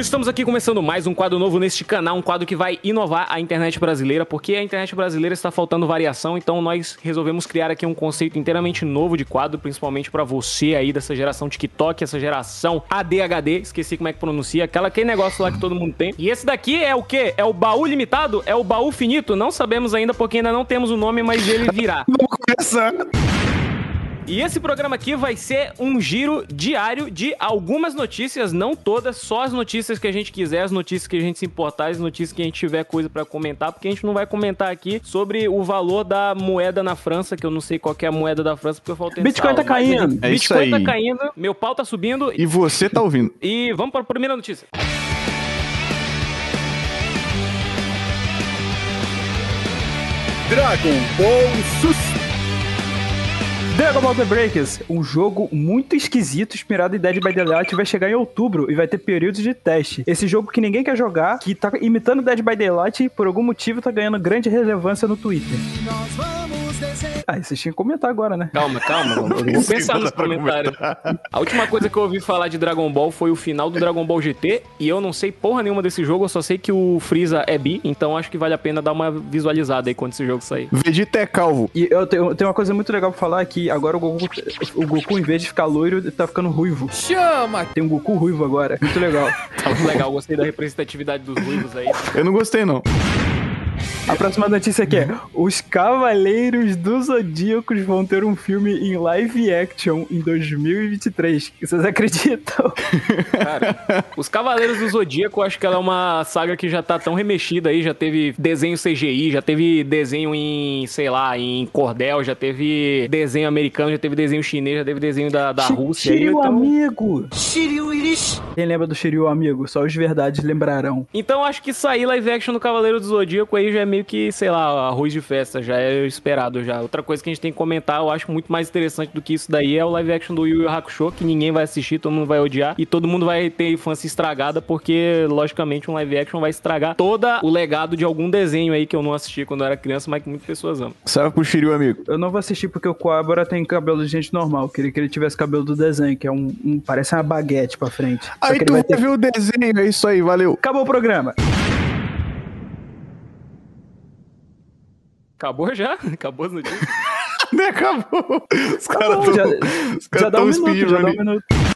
Estamos aqui começando mais um quadro novo neste canal, um quadro que vai inovar a internet brasileira, porque a internet brasileira está faltando variação, então nós resolvemos criar aqui um conceito inteiramente novo de quadro, principalmente para você aí dessa geração TikTok, essa geração ADHD, esqueci como é que pronuncia, aquela aquele negócio lá que todo mundo tem. E esse daqui é o quê? É o baú limitado? É o baú finito? Não sabemos ainda porque ainda não temos o nome, mas ele virá. Vamos começar. E esse programa aqui vai ser um giro diário de algumas notícias, não todas, só as notícias que a gente quiser, as notícias que a gente se importar, as notícias que a gente tiver coisa pra comentar, porque a gente não vai comentar aqui sobre o valor da moeda na França, que eu não sei qual que é a moeda da França, porque eu faltei Bitcoin tá caindo. É isso Bitcoin tá aí. caindo, meu pau tá subindo E você tá ouvindo. e vamos para a primeira notícia. Dragon Ball Sus. Dragon Ball The Breakers, um jogo muito esquisito inspirado em Dead by Daylight, vai chegar em outubro e vai ter períodos de teste. Esse jogo que ninguém quer jogar, que tá imitando Dead by Daylight e por algum motivo tá ganhando grande relevância no Twitter. Ah, vocês tinham que comentar agora, né? Calma, calma, eu vou pensar nos comentários. A última coisa que eu ouvi falar de Dragon Ball foi o final do Dragon Ball GT, e eu não sei porra nenhuma desse jogo, eu só sei que o Freeza é bi, então acho que vale a pena dar uma visualizada aí quando esse jogo sair. Vegeta é calvo. E eu tenho, eu tenho uma coisa muito legal pra falar que agora o Goku, o Goku, em vez de ficar loiro, tá ficando ruivo. Chama! Tem um Goku ruivo agora. Muito legal. Tá muito legal, gostei da representatividade dos ruivos aí. Eu não gostei, não. A próxima notícia aqui é: Os Cavaleiros dos Zodíacos vão ter um filme em live action em 2023. Vocês acreditam? Cara, os Cavaleiros do Zodíaco, acho que ela é uma saga que já tá tão remexida aí, já teve desenho CGI, já teve desenho em, sei lá, em cordel, já teve desenho americano, já teve desenho chinês, já teve desenho da, da Rússia. Shiryu então... Amigo! Quem lembra do Shiryu Amigo? Só os verdades lembrarão. Então acho que sair live action do Cavaleiro do Zodíaco aí já é meio que, sei lá, arroz de festa, já é esperado já. Outra coisa que a gente tem que comentar, eu acho muito mais interessante do que isso daí é o live action do Yu Yu Hakusho, que ninguém vai assistir, todo mundo vai odiar e todo mundo vai ter infância estragada, porque logicamente um live action vai estragar todo o legado de algum desenho aí que eu não assisti quando eu era criança, mas que muitas pessoas amam. Salve pro Shiryu, amigo. Eu não vou assistir porque o Coabra tem cabelo de gente normal. Eu queria que ele tivesse cabelo do desenho, que é um. um- parece uma baguete pra frente. Aí tu vai vai ter. ver o desenho, é isso aí, valeu. Acabou o programa. Acabou já? Acabou as notícias? Acabou. Os caras Acabou, tão, já- os Já caras dá tão um minuto, já dá um speedrunning. minuto.